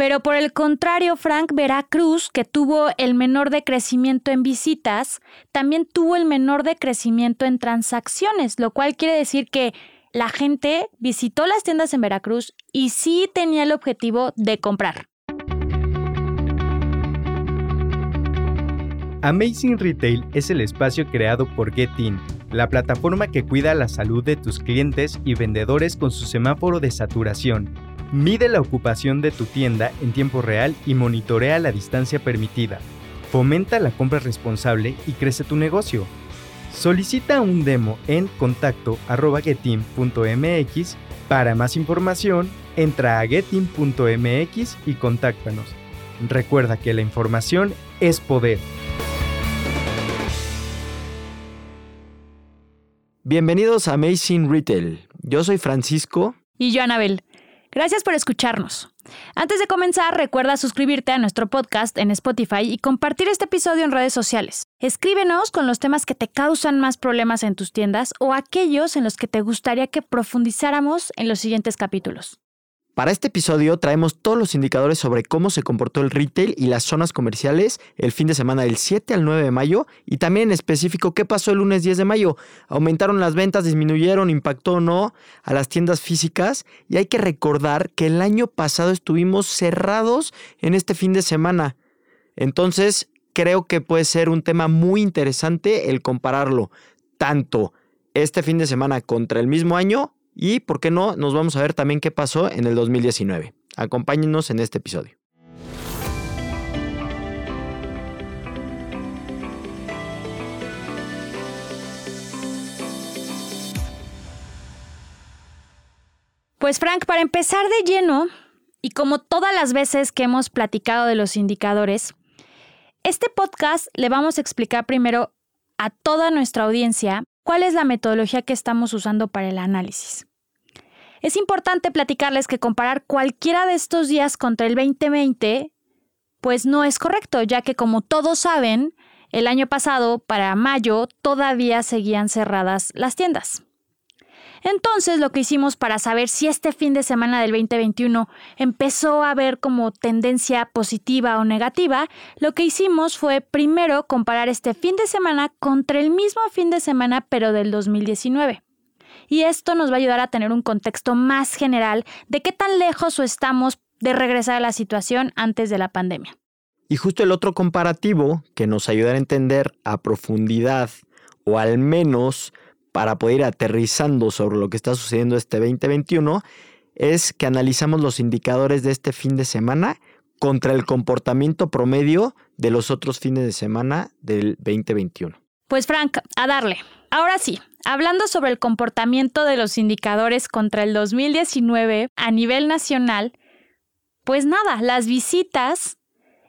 Pero por el contrario, Frank, Veracruz, que tuvo el menor decrecimiento en visitas, también tuvo el menor decrecimiento en transacciones, lo cual quiere decir que la gente visitó las tiendas en Veracruz y sí tenía el objetivo de comprar. Amazing Retail es el espacio creado por GetIn, la plataforma que cuida la salud de tus clientes y vendedores con su semáforo de saturación. Mide la ocupación de tu tienda en tiempo real y monitorea la distancia permitida. Fomenta la compra responsable y crece tu negocio. Solicita un demo en contacto.getim.mx. Para más información, entra a getim.mx y contáctanos. Recuerda que la información es poder. Bienvenidos a Amazing Retail. Yo soy Francisco. Y yo, Anabel. Gracias por escucharnos. Antes de comenzar, recuerda suscribirte a nuestro podcast en Spotify y compartir este episodio en redes sociales. Escríbenos con los temas que te causan más problemas en tus tiendas o aquellos en los que te gustaría que profundizáramos en los siguientes capítulos. Para este episodio traemos todos los indicadores sobre cómo se comportó el retail y las zonas comerciales el fin de semana del 7 al 9 de mayo y también en específico qué pasó el lunes 10 de mayo. ¿Aumentaron las ventas, disminuyeron, impactó o no a las tiendas físicas? Y hay que recordar que el año pasado estuvimos cerrados en este fin de semana. Entonces, creo que puede ser un tema muy interesante el compararlo tanto este fin de semana contra el mismo año y, ¿por qué no? Nos vamos a ver también qué pasó en el 2019. Acompáñenos en este episodio. Pues Frank, para empezar de lleno, y como todas las veces que hemos platicado de los indicadores, este podcast le vamos a explicar primero a toda nuestra audiencia cuál es la metodología que estamos usando para el análisis. Es importante platicarles que comparar cualquiera de estos días contra el 2020 pues no es correcto, ya que como todos saben, el año pasado, para mayo, todavía seguían cerradas las tiendas. Entonces, lo que hicimos para saber si este fin de semana del 2021 empezó a ver como tendencia positiva o negativa, lo que hicimos fue primero comparar este fin de semana contra el mismo fin de semana pero del 2019. Y esto nos va a ayudar a tener un contexto más general de qué tan lejos o estamos de regresar a la situación antes de la pandemia. Y justo el otro comparativo que nos ayudará a entender a profundidad o al menos para poder ir aterrizando sobre lo que está sucediendo este 2021 es que analizamos los indicadores de este fin de semana contra el comportamiento promedio de los otros fines de semana del 2021. Pues Frank, a darle. Ahora sí, hablando sobre el comportamiento de los indicadores contra el 2019 a nivel nacional, pues nada, las visitas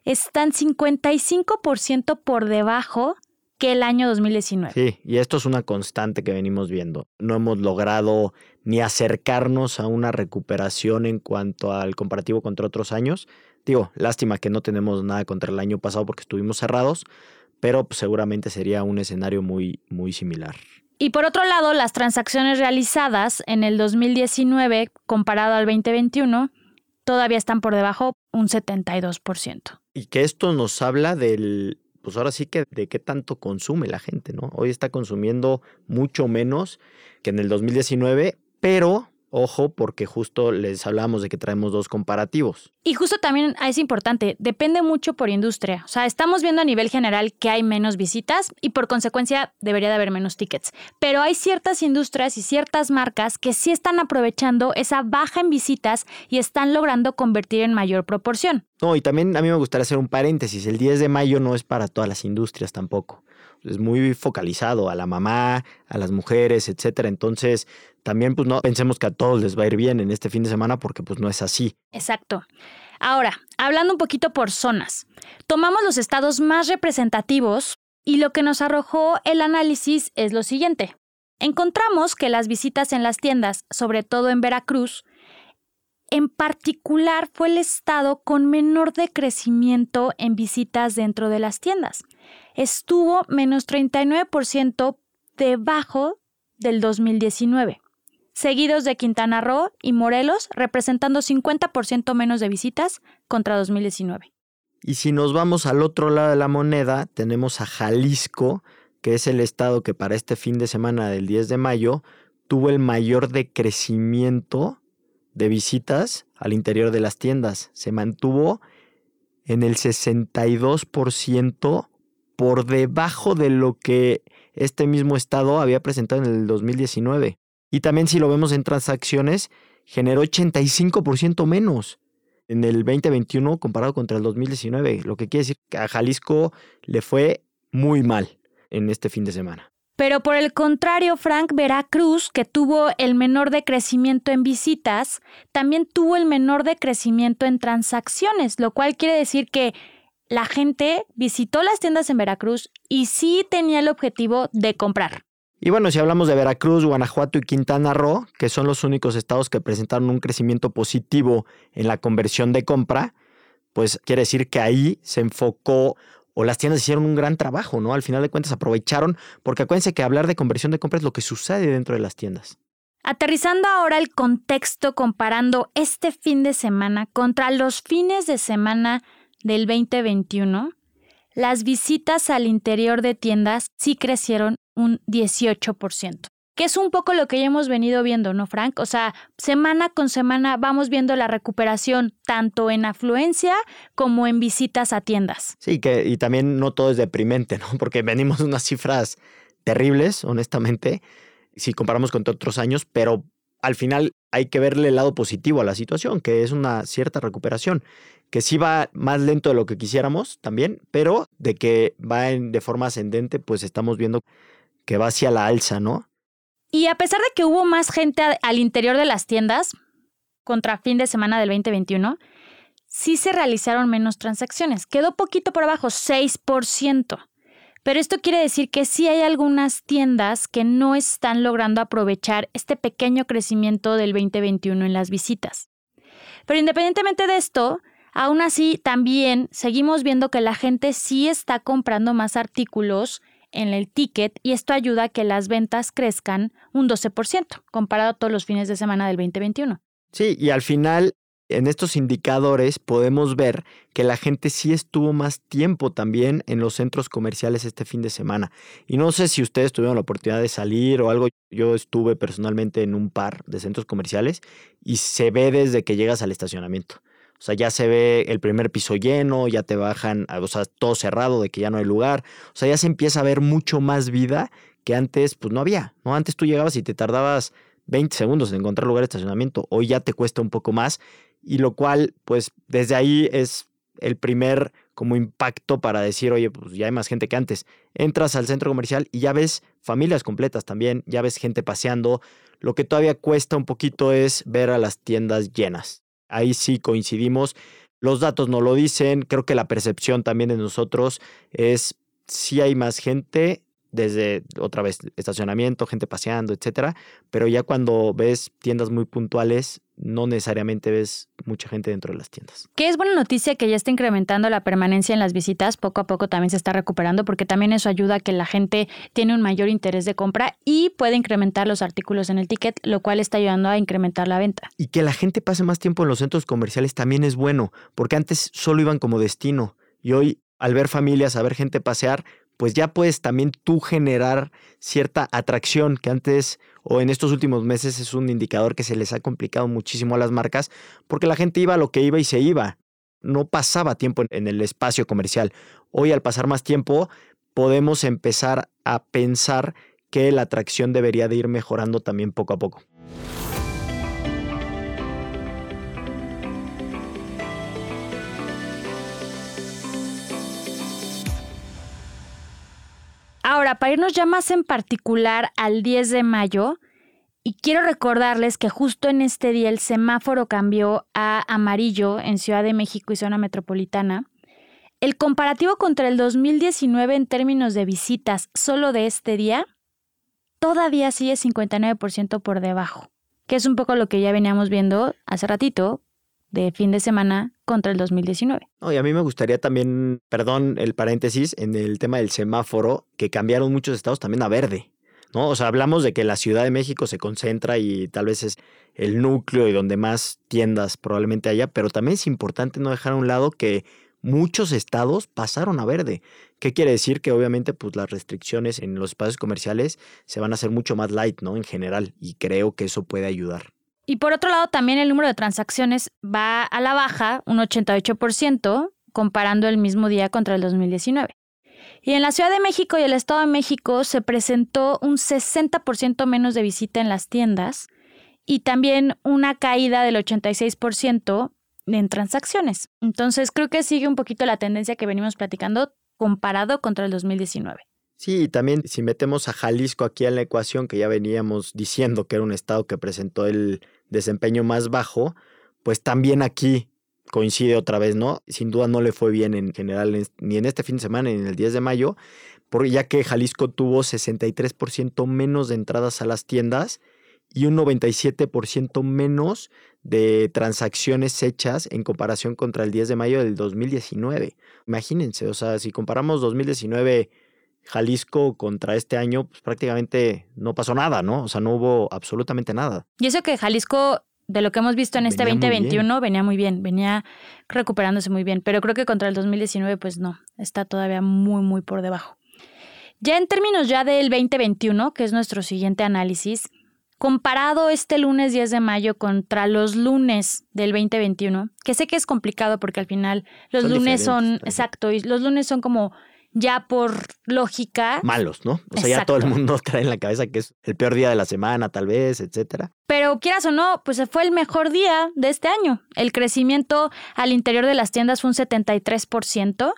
están 55% por debajo que el año 2019. Sí, y esto es una constante que venimos viendo. No hemos logrado ni acercarnos a una recuperación en cuanto al comparativo contra otros años. Digo, lástima que no tenemos nada contra el año pasado porque estuvimos cerrados, pero seguramente sería un escenario muy, muy similar. Y por otro lado, las transacciones realizadas en el 2019 comparado al 2021 todavía están por debajo un 72%. Y que esto nos habla del pues ahora sí que de qué tanto consume la gente, ¿no? Hoy está consumiendo mucho menos que en el 2019, pero Ojo, porque justo les hablamos de que traemos dos comparativos. Y justo también es importante, depende mucho por industria. O sea, estamos viendo a nivel general que hay menos visitas y por consecuencia debería de haber menos tickets. Pero hay ciertas industrias y ciertas marcas que sí están aprovechando esa baja en visitas y están logrando convertir en mayor proporción. No, y también a mí me gustaría hacer un paréntesis. El 10 de mayo no es para todas las industrias tampoco es muy focalizado a la mamá, a las mujeres, etcétera. Entonces, también pues no pensemos que a todos les va a ir bien en este fin de semana porque pues no es así. Exacto. Ahora, hablando un poquito por zonas, tomamos los estados más representativos y lo que nos arrojó el análisis es lo siguiente. Encontramos que las visitas en las tiendas, sobre todo en Veracruz, en particular fue el estado con menor decrecimiento en visitas dentro de las tiendas. Estuvo menos 39% debajo del 2019. seguidos de Quintana Roo y Morelos, representando 50% menos de visitas contra 2019. Y si nos vamos al otro lado de la moneda, tenemos a Jalisco, que es el estado que para este fin de semana del 10 de mayo tuvo el mayor decrecimiento de visitas al interior de las tiendas. Se mantuvo en el 62% por debajo de lo que este mismo estado había presentado en el 2019. Y también si lo vemos en transacciones, generó 85% menos en el 2021 comparado contra el 2019, lo que quiere decir que a Jalisco le fue muy mal en este fin de semana. Pero por el contrario, Frank, Veracruz, que tuvo el menor decrecimiento en visitas, también tuvo el menor decrecimiento en transacciones, lo cual quiere decir que la gente visitó las tiendas en Veracruz y sí tenía el objetivo de comprar. Y bueno, si hablamos de Veracruz, Guanajuato y Quintana Roo, que son los únicos estados que presentaron un crecimiento positivo en la conversión de compra, pues quiere decir que ahí se enfocó o las tiendas hicieron un gran trabajo, ¿no? Al final de cuentas aprovecharon, porque acuérdense que hablar de conversión de compra es lo que sucede dentro de las tiendas. Aterrizando ahora el contexto comparando este fin de semana contra los fines de semana del 2021, las visitas al interior de tiendas sí crecieron un 18%, que es un poco lo que ya hemos venido viendo, ¿no, Frank? O sea, semana con semana vamos viendo la recuperación tanto en afluencia como en visitas a tiendas. Sí, que y también no todo es deprimente, ¿no? Porque venimos unas cifras terribles, honestamente, si comparamos con otros años, pero al final hay que verle el lado positivo a la situación, que es una cierta recuperación, que sí va más lento de lo que quisiéramos también, pero de que va en, de forma ascendente, pues estamos viendo que va hacia la alza, ¿no? Y a pesar de que hubo más gente al interior de las tiendas contra fin de semana del 2021, sí se realizaron menos transacciones. Quedó poquito por abajo, 6%. Pero esto quiere decir que sí hay algunas tiendas que no están logrando aprovechar este pequeño crecimiento del 2021 en las visitas. Pero independientemente de esto, aún así también seguimos viendo que la gente sí está comprando más artículos en el ticket y esto ayuda a que las ventas crezcan un 12% comparado a todos los fines de semana del 2021. Sí, y al final en estos indicadores podemos ver que la gente sí estuvo más tiempo también en los centros comerciales este fin de semana. Y no sé si ustedes tuvieron la oportunidad de salir o algo. Yo estuve personalmente en un par de centros comerciales y se ve desde que llegas al estacionamiento. O sea, ya se ve el primer piso lleno, ya te bajan, o sea, todo cerrado de que ya no hay lugar. O sea, ya se empieza a ver mucho más vida que antes, pues no había, ¿no? Antes tú llegabas y te tardabas 20 segundos en encontrar lugar de estacionamiento. Hoy ya te cuesta un poco más. Y lo cual, pues desde ahí es el primer como impacto para decir, oye, pues ya hay más gente que antes. Entras al centro comercial y ya ves familias completas también, ya ves gente paseando. Lo que todavía cuesta un poquito es ver a las tiendas llenas ahí sí coincidimos. Los datos no lo dicen, creo que la percepción también de nosotros es si hay más gente, desde otra vez estacionamiento, gente paseando, etcétera, pero ya cuando ves tiendas muy puntuales, no necesariamente ves mucha gente dentro de las tiendas. Que es buena noticia que ya está incrementando la permanencia en las visitas, poco a poco también se está recuperando porque también eso ayuda a que la gente tiene un mayor interés de compra y puede incrementar los artículos en el ticket, lo cual está ayudando a incrementar la venta. Y que la gente pase más tiempo en los centros comerciales también es bueno, porque antes solo iban como destino y hoy al ver familias, a ver gente pasear, pues ya puedes también tú generar cierta atracción que antes o en estos últimos meses es un indicador que se les ha complicado muchísimo a las marcas porque la gente iba a lo que iba y se iba. No pasaba tiempo en el espacio comercial. Hoy al pasar más tiempo podemos empezar a pensar que la atracción debería de ir mejorando también poco a poco. Para irnos ya más en particular al 10 de mayo, y quiero recordarles que justo en este día el semáforo cambió a amarillo en Ciudad de México y zona metropolitana. El comparativo contra el 2019 en términos de visitas solo de este día todavía sigue 59% por debajo, que es un poco lo que ya veníamos viendo hace ratito de fin de semana contra el 2019. y a mí me gustaría también, perdón el paréntesis, en el tema del semáforo, que cambiaron muchos estados también a verde. ¿no? O sea, hablamos de que la Ciudad de México se concentra y tal vez es el núcleo y donde más tiendas probablemente haya, pero también es importante no dejar a un lado que muchos estados pasaron a verde. ¿Qué quiere decir? Que obviamente pues las restricciones en los espacios comerciales se van a hacer mucho más light, ¿no? En general, y creo que eso puede ayudar. Y por otro lado, también el número de transacciones va a la baja, un 88%, comparando el mismo día contra el 2019. Y en la Ciudad de México y el Estado de México se presentó un 60% menos de visita en las tiendas y también una caída del 86% en transacciones. Entonces creo que sigue un poquito la tendencia que venimos platicando comparado contra el 2019. Sí, y también si metemos a Jalisco aquí en la ecuación, que ya veníamos diciendo que era un estado que presentó el desempeño más bajo, pues también aquí coincide otra vez, ¿no? Sin duda no le fue bien en general ni en este fin de semana ni en el 10 de mayo, porque ya que Jalisco tuvo 63% menos de entradas a las tiendas y un 97% menos de transacciones hechas en comparación contra el 10 de mayo del 2019. Imagínense, o sea, si comparamos 2019 Jalisco contra este año, pues prácticamente no pasó nada, ¿no? O sea, no hubo absolutamente nada. Y eso que Jalisco de lo que hemos visto en este 2021 venía muy bien, venía recuperándose muy bien, pero creo que contra el 2019 pues no, está todavía muy muy por debajo. Ya en términos ya del 2021, que es nuestro siguiente análisis, comparado este lunes 10 de mayo contra los lunes del 2021, que sé que es complicado porque al final los lunes son, exacto, y los lunes son como ya por lógica. Malos, ¿no? O sea, ya todo el mundo trae en la cabeza que es el peor día de la semana, tal vez, etcétera. Pero quieras o no, pues fue el mejor día de este año. El crecimiento al interior de las tiendas fue un 73%.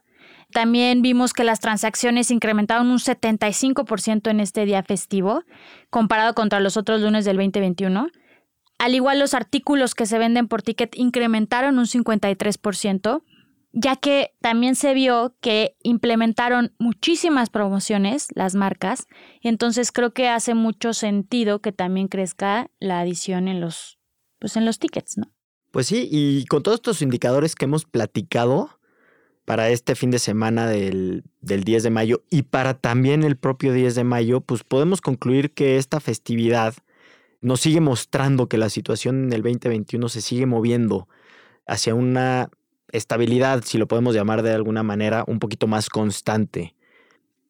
También vimos que las transacciones incrementaron un 75% en este día festivo, comparado contra los otros lunes del 2021. Al igual los artículos que se venden por ticket incrementaron un 53% ya que también se vio que implementaron muchísimas promociones las marcas, y entonces creo que hace mucho sentido que también crezca la adición en los, pues en los tickets, ¿no? Pues sí, y con todos estos indicadores que hemos platicado para este fin de semana del, del 10 de mayo y para también el propio 10 de mayo, pues podemos concluir que esta festividad nos sigue mostrando que la situación en el 2021 se sigue moviendo hacia una estabilidad, si lo podemos llamar de alguna manera, un poquito más constante.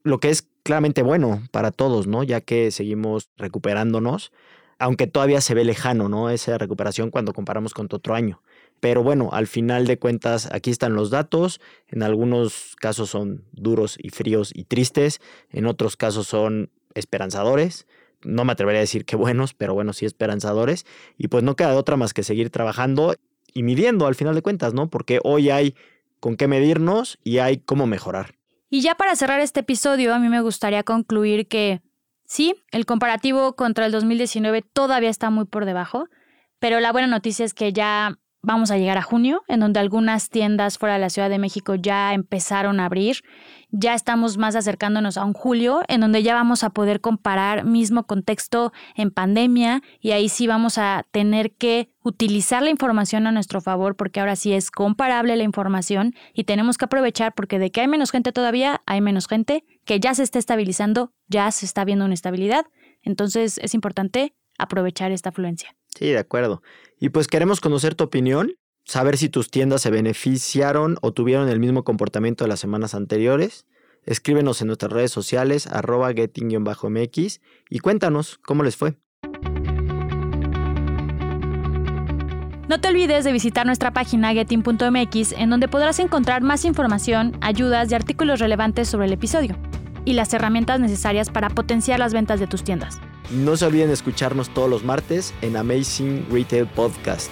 Lo que es claramente bueno para todos, ¿no? Ya que seguimos recuperándonos, aunque todavía se ve lejano, ¿no? Esa recuperación cuando comparamos con otro año. Pero bueno, al final de cuentas, aquí están los datos. En algunos casos son duros y fríos y tristes. En otros casos son esperanzadores. No me atrevería a decir que buenos, pero bueno, sí esperanzadores. Y pues no queda de otra más que seguir trabajando y midiendo al final de cuentas, ¿no? Porque hoy hay con qué medirnos y hay cómo mejorar. Y ya para cerrar este episodio, a mí me gustaría concluir que sí, el comparativo contra el 2019 todavía está muy por debajo, pero la buena noticia es que ya vamos a llegar a junio, en donde algunas tiendas fuera de la Ciudad de México ya empezaron a abrir. Ya estamos más acercándonos a un julio, en donde ya vamos a poder comparar mismo contexto en pandemia y ahí sí vamos a tener que utilizar la información a nuestro favor porque ahora sí es comparable la información y tenemos que aprovechar porque de que hay menos gente todavía, hay menos gente, que ya se está estabilizando, ya se está viendo una estabilidad. Entonces es importante aprovechar esta afluencia. Sí, de acuerdo. Y pues queremos conocer tu opinión, saber si tus tiendas se beneficiaron o tuvieron el mismo comportamiento de las semanas anteriores. Escríbenos en nuestras redes sociales, arroba getting-mx y cuéntanos cómo les fue. No te olvides de visitar nuestra página getting.mx en donde podrás encontrar más información, ayudas y artículos relevantes sobre el episodio y las herramientas necesarias para potenciar las ventas de tus tiendas. No se olviden de escucharnos todos los martes en Amazing Retail Podcast.